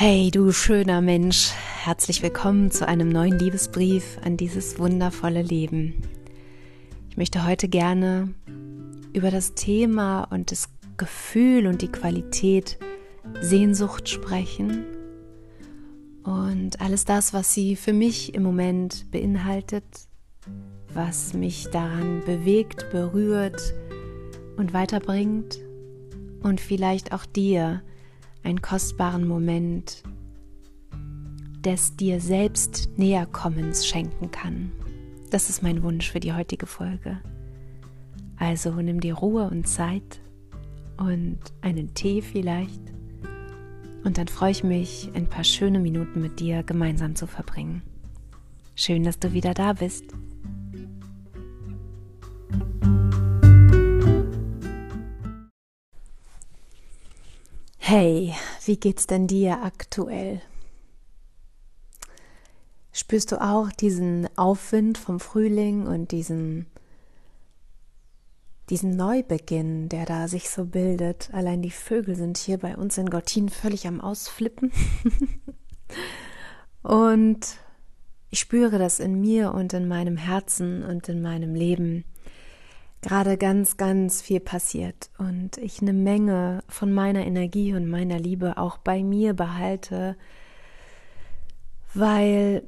Hey, du schöner Mensch, herzlich willkommen zu einem neuen Liebesbrief an dieses wundervolle Leben. Ich möchte heute gerne über das Thema und das Gefühl und die Qualität Sehnsucht sprechen und alles das, was sie für mich im Moment beinhaltet, was mich daran bewegt, berührt und weiterbringt und vielleicht auch dir einen kostbaren Moment des dir selbst Näherkommens schenken kann. Das ist mein Wunsch für die heutige Folge. Also nimm dir Ruhe und Zeit und einen Tee vielleicht. Und dann freue ich mich, ein paar schöne Minuten mit dir gemeinsam zu verbringen. Schön, dass du wieder da bist. Hey, wie geht's denn dir aktuell? Spürst du auch diesen Aufwind vom Frühling und diesen, diesen Neubeginn, der da sich so bildet? Allein die Vögel sind hier bei uns in Gottin völlig am Ausflippen. und ich spüre das in mir und in meinem Herzen und in meinem Leben gerade ganz, ganz viel passiert und ich eine Menge von meiner Energie und meiner Liebe auch bei mir behalte, weil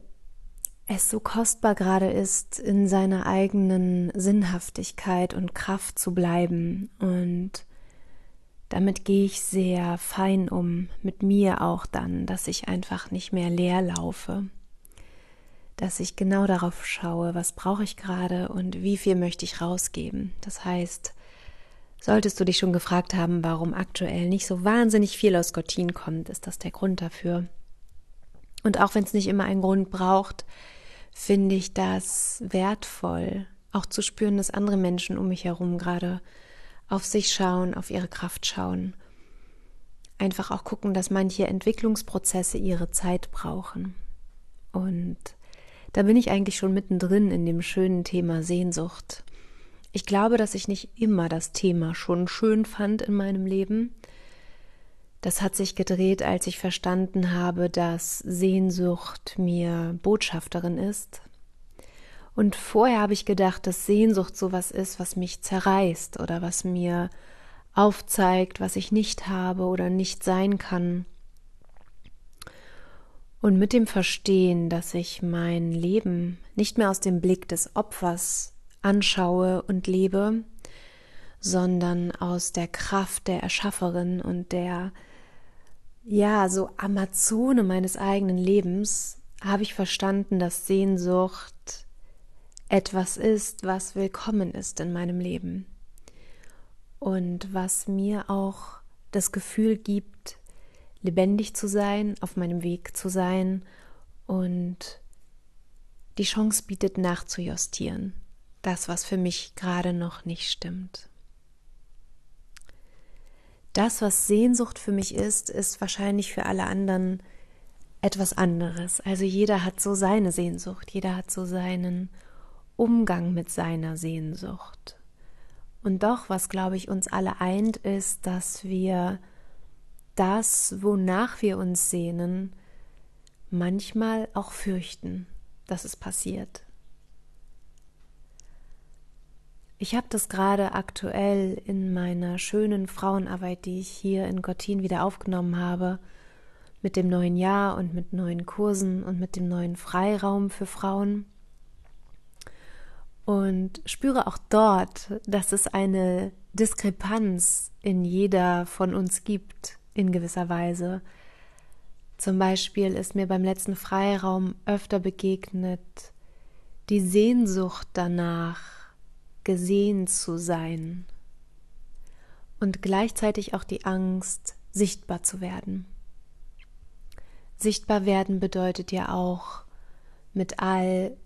es so kostbar gerade ist, in seiner eigenen Sinnhaftigkeit und Kraft zu bleiben. Und damit gehe ich sehr fein um, mit mir auch dann, dass ich einfach nicht mehr leer laufe dass ich genau darauf schaue, was brauche ich gerade und wie viel möchte ich rausgeben. Das heißt, solltest du dich schon gefragt haben, warum aktuell nicht so wahnsinnig viel aus Gottin kommt, ist das der Grund dafür. Und auch wenn es nicht immer einen Grund braucht, finde ich das wertvoll, auch zu spüren, dass andere Menschen um mich herum gerade auf sich schauen, auf ihre Kraft schauen. Einfach auch gucken, dass manche Entwicklungsprozesse ihre Zeit brauchen. Und da bin ich eigentlich schon mittendrin in dem schönen Thema Sehnsucht. Ich glaube, dass ich nicht immer das Thema schon schön fand in meinem Leben. Das hat sich gedreht, als ich verstanden habe, dass Sehnsucht mir Botschafterin ist. Und vorher habe ich gedacht, dass Sehnsucht sowas ist, was mich zerreißt oder was mir aufzeigt, was ich nicht habe oder nicht sein kann. Und mit dem Verstehen, dass ich mein Leben nicht mehr aus dem Blick des Opfers anschaue und lebe, sondern aus der Kraft der Erschafferin und der, ja, so Amazone meines eigenen Lebens, habe ich verstanden, dass Sehnsucht etwas ist, was willkommen ist in meinem Leben. Und was mir auch das Gefühl gibt, lebendig zu sein, auf meinem Weg zu sein und die Chance bietet nachzujustieren. Das, was für mich gerade noch nicht stimmt. Das, was Sehnsucht für mich ist, ist wahrscheinlich für alle anderen etwas anderes. Also jeder hat so seine Sehnsucht, jeder hat so seinen Umgang mit seiner Sehnsucht. Und doch, was glaube ich uns alle eint, ist, dass wir das, wonach wir uns sehnen, manchmal auch fürchten, dass es passiert. Ich habe das gerade aktuell in meiner schönen Frauenarbeit, die ich hier in Gottin wieder aufgenommen habe, mit dem neuen Jahr und mit neuen Kursen und mit dem neuen Freiraum für Frauen. Und spüre auch dort, dass es eine Diskrepanz in jeder von uns gibt in gewisser Weise. Zum Beispiel ist mir beim letzten Freiraum öfter begegnet die Sehnsucht danach, gesehen zu sein und gleichzeitig auch die Angst, sichtbar zu werden. Sichtbar werden bedeutet ja auch, mit all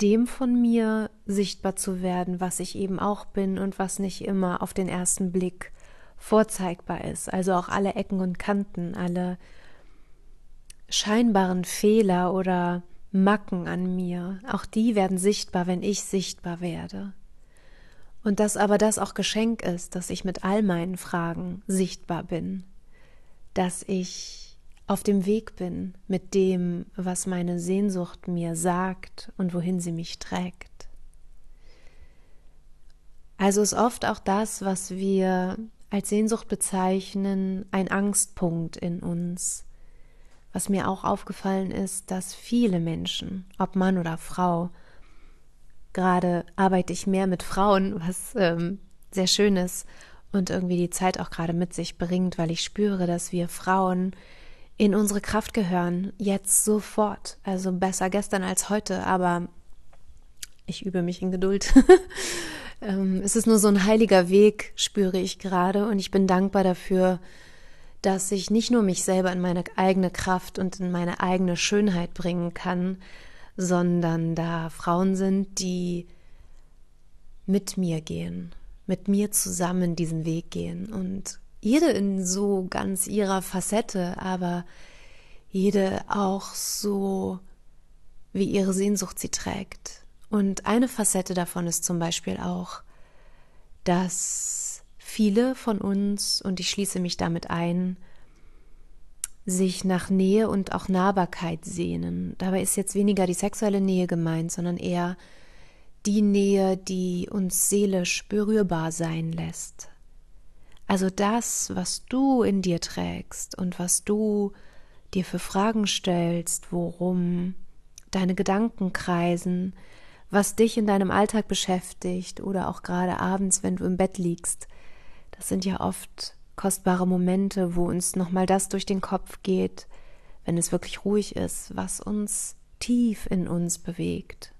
dem von mir sichtbar zu werden, was ich eben auch bin und was nicht immer auf den ersten Blick vorzeigbar ist. Also auch alle Ecken und Kanten, alle scheinbaren Fehler oder Macken an mir, auch die werden sichtbar, wenn ich sichtbar werde. Und dass aber das auch Geschenk ist, dass ich mit all meinen Fragen sichtbar bin, dass ich auf dem Weg bin mit dem, was meine Sehnsucht mir sagt und wohin sie mich trägt. Also ist oft auch das, was wir als Sehnsucht bezeichnen, ein Angstpunkt in uns. Was mir auch aufgefallen ist, dass viele Menschen, ob Mann oder Frau, gerade arbeite ich mehr mit Frauen, was ähm, sehr schön ist und irgendwie die Zeit auch gerade mit sich bringt, weil ich spüre, dass wir Frauen in unsere Kraft gehören, jetzt sofort. Also besser gestern als heute, aber ich übe mich in Geduld. Ähm, es ist nur so ein heiliger Weg, spüre ich gerade, und ich bin dankbar dafür, dass ich nicht nur mich selber in meine eigene Kraft und in meine eigene Schönheit bringen kann, sondern da Frauen sind, die mit mir gehen, mit mir zusammen diesen Weg gehen und jede in so ganz ihrer Facette, aber jede auch so, wie ihre Sehnsucht sie trägt. Und eine Facette davon ist zum Beispiel auch, dass viele von uns, und ich schließe mich damit ein, sich nach Nähe und auch Nahbarkeit sehnen. Dabei ist jetzt weniger die sexuelle Nähe gemeint, sondern eher die Nähe, die uns seelisch berührbar sein lässt. Also das, was du in dir trägst und was du dir für Fragen stellst, worum deine Gedanken kreisen, was dich in deinem Alltag beschäftigt oder auch gerade abends, wenn du im Bett liegst. Das sind ja oft kostbare Momente, wo uns nochmal das durch den Kopf geht, wenn es wirklich ruhig ist, was uns tief in uns bewegt.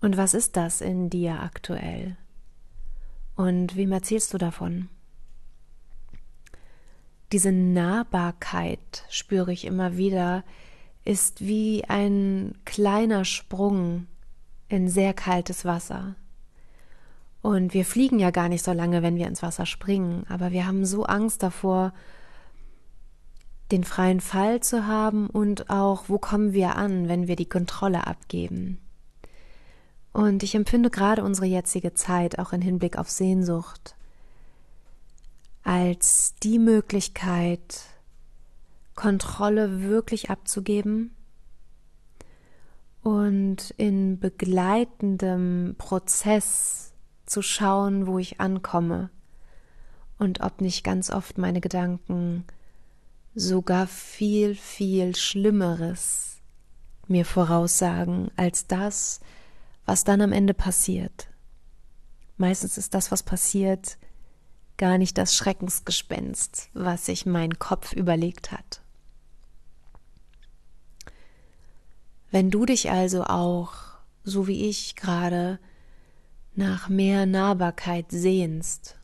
Und was ist das in dir aktuell? Und wem erzählst du davon? diese Nahbarkeit spüre ich immer wieder, ist wie ein kleiner Sprung in sehr kaltes Wasser. Und wir fliegen ja gar nicht so lange, wenn wir ins Wasser springen, aber wir haben so Angst davor, den freien Fall zu haben und auch, wo kommen wir an, wenn wir die Kontrolle abgeben. Und ich empfinde gerade unsere jetzige Zeit auch in Hinblick auf Sehnsucht als die Möglichkeit, Kontrolle wirklich abzugeben und in begleitendem Prozess zu schauen, wo ich ankomme und ob nicht ganz oft meine Gedanken sogar viel, viel Schlimmeres mir voraussagen als das, was dann am Ende passiert. Meistens ist das, was passiert, gar nicht das Schreckensgespenst, was sich mein Kopf überlegt hat. Wenn du dich also auch, so wie ich gerade, nach mehr Nahbarkeit sehnst,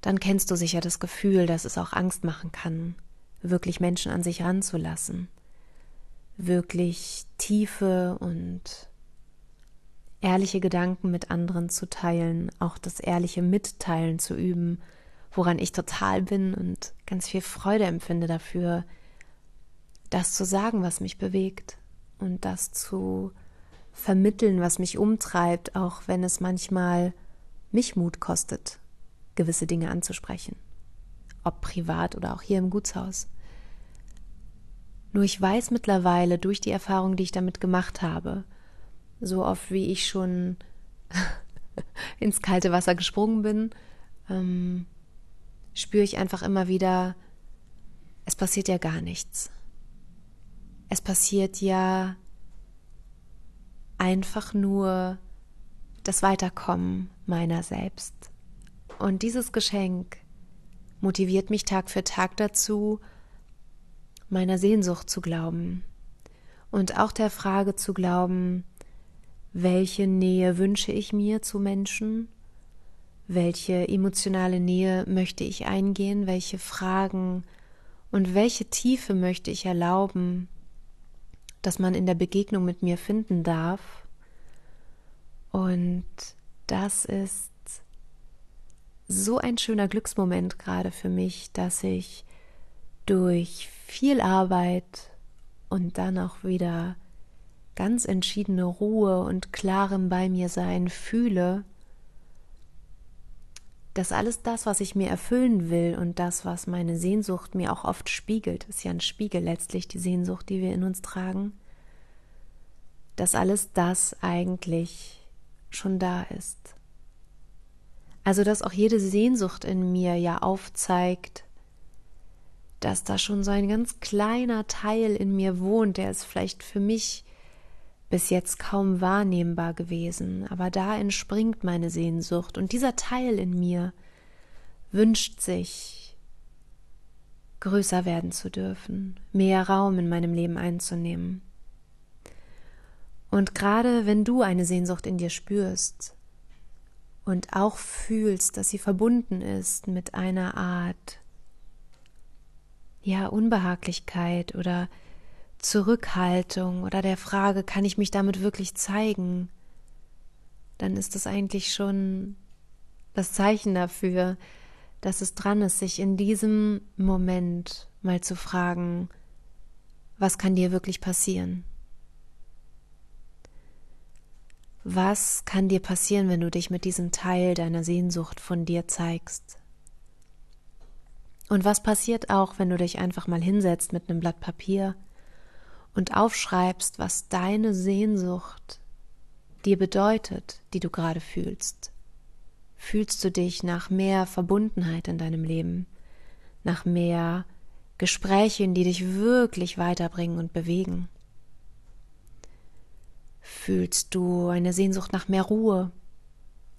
dann kennst du sicher das Gefühl, dass es auch Angst machen kann, wirklich Menschen an sich ranzulassen, wirklich tiefe und ehrliche Gedanken mit anderen zu teilen, auch das ehrliche Mitteilen zu üben, woran ich total bin und ganz viel Freude empfinde dafür, das zu sagen, was mich bewegt und das zu vermitteln, was mich umtreibt, auch wenn es manchmal mich Mut kostet, gewisse Dinge anzusprechen, ob privat oder auch hier im Gutshaus. Nur ich weiß mittlerweile durch die Erfahrung, die ich damit gemacht habe, so oft wie ich schon ins kalte Wasser gesprungen bin, ähm, spüre ich einfach immer wieder, es passiert ja gar nichts. Es passiert ja einfach nur das Weiterkommen meiner selbst. Und dieses Geschenk motiviert mich Tag für Tag dazu, meiner Sehnsucht zu glauben und auch der Frage zu glauben, welche Nähe wünsche ich mir zu Menschen? Welche emotionale Nähe möchte ich eingehen? Welche Fragen und welche Tiefe möchte ich erlauben, dass man in der Begegnung mit mir finden darf? Und das ist so ein schöner Glücksmoment gerade für mich, dass ich durch viel Arbeit und dann auch wieder ganz entschiedene Ruhe und klarem bei mir sein fühle, dass alles das, was ich mir erfüllen will und das, was meine Sehnsucht mir auch oft spiegelt, ist ja ein Spiegel letztlich, die Sehnsucht, die wir in uns tragen, dass alles das eigentlich schon da ist. Also dass auch jede Sehnsucht in mir ja aufzeigt, dass da schon so ein ganz kleiner Teil in mir wohnt, der ist vielleicht für mich bis jetzt kaum wahrnehmbar gewesen, aber da entspringt meine Sehnsucht und dieser Teil in mir wünscht sich, größer werden zu dürfen, mehr Raum in meinem Leben einzunehmen. Und gerade wenn du eine Sehnsucht in dir spürst und auch fühlst, dass sie verbunden ist mit einer Art ja Unbehaglichkeit oder Zurückhaltung oder der Frage, kann ich mich damit wirklich zeigen, dann ist das eigentlich schon das Zeichen dafür, dass es dran ist, sich in diesem Moment mal zu fragen, was kann dir wirklich passieren? Was kann dir passieren, wenn du dich mit diesem Teil deiner Sehnsucht von dir zeigst? Und was passiert auch, wenn du dich einfach mal hinsetzt mit einem Blatt Papier und aufschreibst, was deine Sehnsucht dir bedeutet, die du gerade fühlst? Fühlst du dich nach mehr Verbundenheit in deinem Leben, nach mehr Gesprächen, die dich wirklich weiterbringen und bewegen? Fühlst du eine Sehnsucht nach mehr Ruhe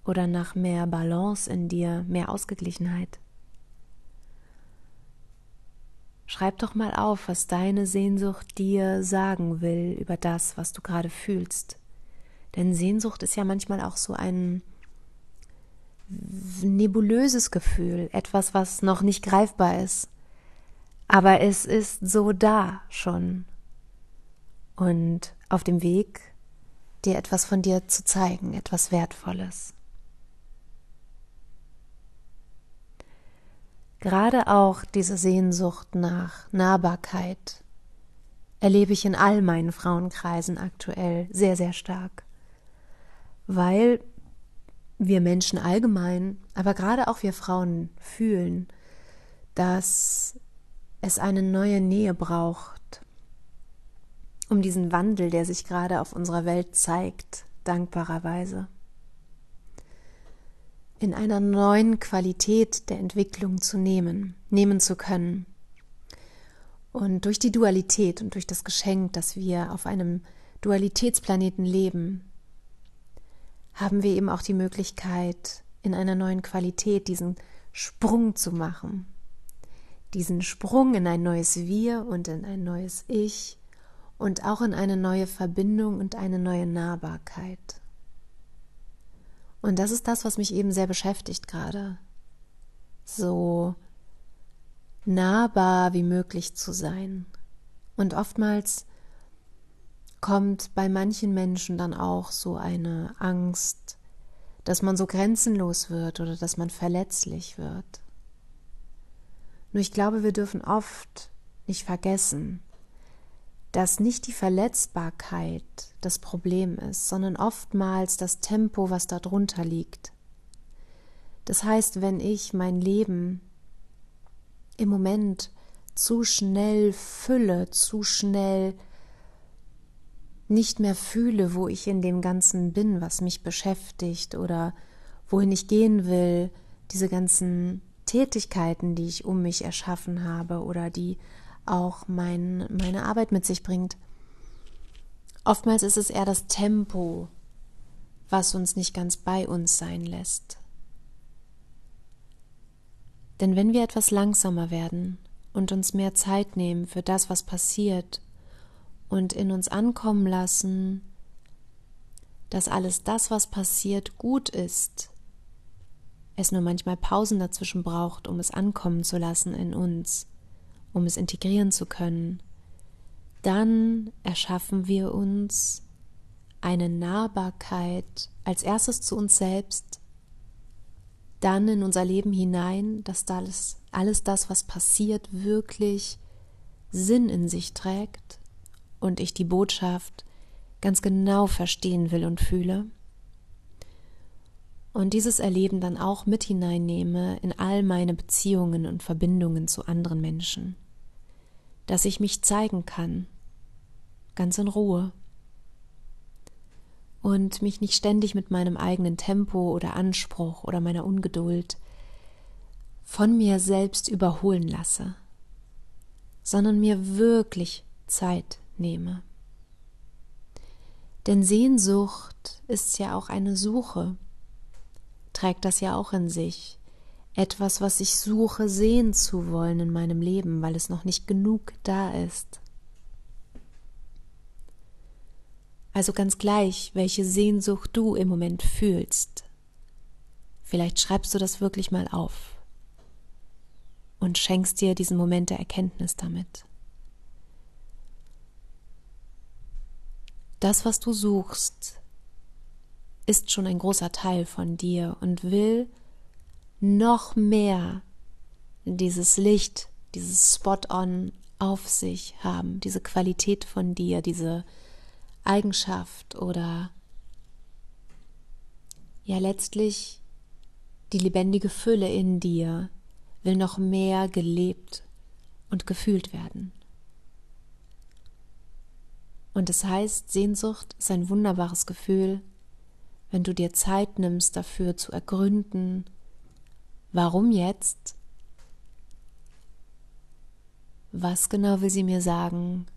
oder nach mehr Balance in dir, mehr Ausgeglichenheit? Schreib doch mal auf, was deine Sehnsucht dir sagen will über das, was du gerade fühlst. Denn Sehnsucht ist ja manchmal auch so ein nebulöses Gefühl, etwas, was noch nicht greifbar ist. Aber es ist so da schon. Und auf dem Weg dir etwas von dir zu zeigen, etwas Wertvolles. Gerade auch diese Sehnsucht nach Nahbarkeit erlebe ich in all meinen Frauenkreisen aktuell sehr, sehr stark, weil wir Menschen allgemein, aber gerade auch wir Frauen fühlen, dass es eine neue Nähe braucht, um diesen Wandel, der sich gerade auf unserer Welt zeigt, dankbarerweise in einer neuen Qualität der Entwicklung zu nehmen, nehmen zu können. Und durch die Dualität und durch das Geschenk, dass wir auf einem Dualitätsplaneten leben, haben wir eben auch die Möglichkeit, in einer neuen Qualität diesen Sprung zu machen. Diesen Sprung in ein neues Wir und in ein neues Ich, und auch in eine neue Verbindung und eine neue Nahbarkeit. Und das ist das, was mich eben sehr beschäftigt gerade. So nahbar wie möglich zu sein. Und oftmals kommt bei manchen Menschen dann auch so eine Angst, dass man so grenzenlos wird oder dass man verletzlich wird. Nur ich glaube, wir dürfen oft nicht vergessen, dass nicht die Verletzbarkeit das Problem ist, sondern oftmals das Tempo, was darunter liegt. Das heißt, wenn ich mein Leben im Moment zu schnell fülle, zu schnell nicht mehr fühle, wo ich in dem Ganzen bin, was mich beschäftigt oder wohin ich gehen will, diese ganzen Tätigkeiten, die ich um mich erschaffen habe oder die auch mein, meine Arbeit mit sich bringt. Oftmals ist es eher das Tempo, was uns nicht ganz bei uns sein lässt. Denn wenn wir etwas langsamer werden und uns mehr Zeit nehmen für das, was passiert, und in uns ankommen lassen, dass alles das, was passiert, gut ist, es nur manchmal Pausen dazwischen braucht, um es ankommen zu lassen in uns, um es integrieren zu können, dann erschaffen wir uns eine Nahbarkeit als erstes zu uns selbst, dann in unser Leben hinein, dass alles, alles das, was passiert, wirklich Sinn in sich trägt und ich die Botschaft ganz genau verstehen will und fühle. und dieses Erleben dann auch mit hineinnehme in all meine Beziehungen und Verbindungen zu anderen Menschen, dass ich mich zeigen kann, ganz in Ruhe und mich nicht ständig mit meinem eigenen Tempo oder Anspruch oder meiner Ungeduld von mir selbst überholen lasse, sondern mir wirklich Zeit nehme. Denn Sehnsucht ist ja auch eine Suche trägt das ja auch in sich. Etwas, was ich suche, sehen zu wollen in meinem Leben, weil es noch nicht genug da ist. Also ganz gleich, welche Sehnsucht du im Moment fühlst. Vielleicht schreibst du das wirklich mal auf und schenkst dir diesen Moment der Erkenntnis damit. Das, was du suchst, ist schon ein großer Teil von dir und will noch mehr dieses Licht, dieses Spot-on auf sich haben, diese Qualität von dir, diese Eigenschaft oder ja letztlich die lebendige Fülle in dir will noch mehr gelebt und gefühlt werden. Und es das heißt, Sehnsucht ist ein wunderbares Gefühl, wenn du dir Zeit nimmst dafür zu ergründen, warum jetzt, was genau will sie mir sagen?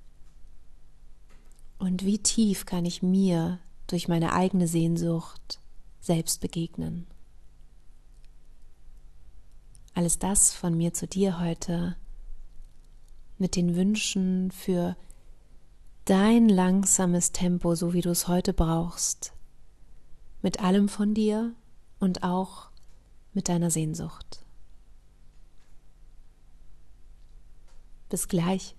Und wie tief kann ich mir durch meine eigene Sehnsucht selbst begegnen. Alles das von mir zu dir heute mit den Wünschen für dein langsames Tempo, so wie du es heute brauchst, mit allem von dir und auch mit deiner Sehnsucht. Bis gleich.